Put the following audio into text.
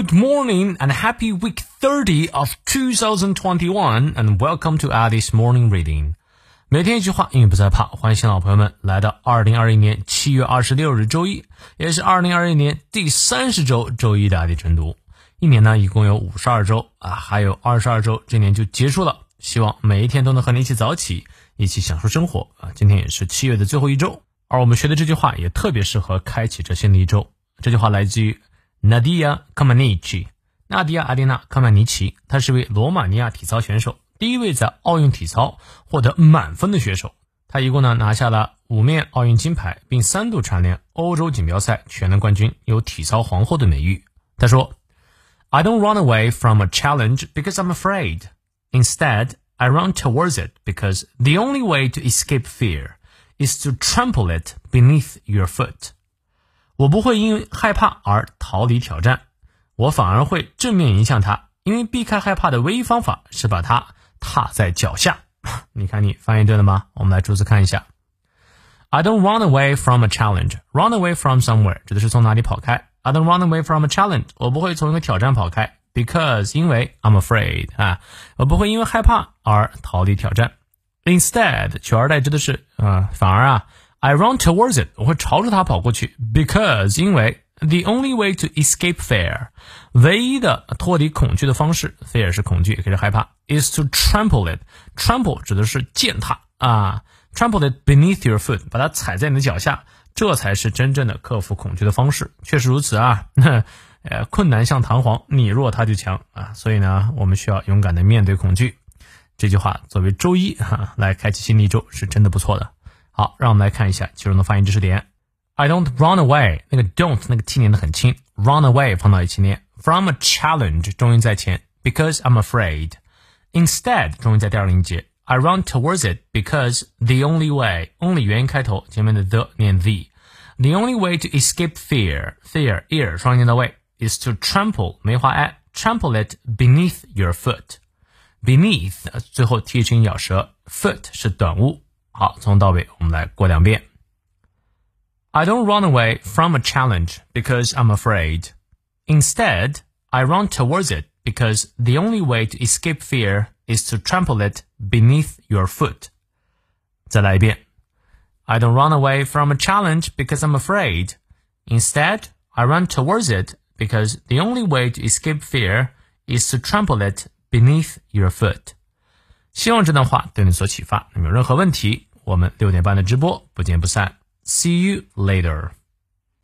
Good morning and happy week 30 of 2021 and welcome to Alice Morning Reading. 每天一句话，英语不再怕。欢迎新老朋友们来到二零二一年七月二十六日周一，也是二零二一年第三十周周一的阿里晨读。一年呢，一共有五十二周啊，还有二十二周，这年就结束了。希望每一天都能和你一起早起，一起享受生活啊！今天也是七月的最后一周，而我们学的这句话也特别适合开启这新的一周。这句话来自于。Nadia k a m a n i c i 纳迪亚·阿迪娜·科曼尼奇，她是位罗马尼亚体操选手，第一位在奥运体操获得满分的选手。她一共呢拿下了五面奥运金牌，并三度蝉联欧洲锦标赛全能冠军，有“体操皇后”的美誉。她说：“I don't run away from a challenge because I'm afraid. Instead, I run towards it because the only way to escape fear is to trample it beneath your foot.” 我不会因为害怕而逃离挑战，我反而会正面迎向它。因为避开害怕的唯一方法是把它踏在脚下。你看，你翻译对了吗？我们来逐字看一下。I don't run away from a challenge. Run away from somewhere 指的是从哪里跑开。I don't run away from a challenge. 我不会从一个挑战跑开，because 因为 I'm afraid 啊，我不会因为害怕而逃离挑战。Instead 取而代之的是啊，反而啊。I run towards it，我会朝着它跑过去，because 因为 the only way to escape fear，唯一的脱离恐惧的方式，fear 是恐惧，也可以是害怕，is to trample it。trample 指的是践踏啊，trample it beneath your foot，把它踩在你的脚下，这才是真正的克服恐惧的方式。确实如此啊，呃，困难像弹簧，你弱它就强啊，所以呢，我们需要勇敢的面对恐惧。这句话作为周一哈来开启新的一周，是真的不错的。好，让我们来看一下其中的发音知识点。I don't run away，那个 don't 那个 t 念的很轻，run away 放到一起念。From a challenge 重音在前，because I'm afraid。Instead 重音在第二个音节，I run towards it because the only way only 元音开头，前面的 the 念 the。The only way to escape fear fear ear 双音到位 is to trample 梅花 i trample it beneath your foot。beneath 最后 t 音咬舌，foot 是短物。 好，从到尾我们来过两遍。I don't run away from a challenge because I'm afraid. Instead, I run towards it because the only way to escape fear is to trample it beneath your foot. 再来一遍。I don't run away from a challenge because I'm afraid. Instead, I run towards it because the only way to escape fear is to trample it beneath your foot. 希望这段话对你所启发。那么有任何问题， 我们六点半的直播不见不散。See you later.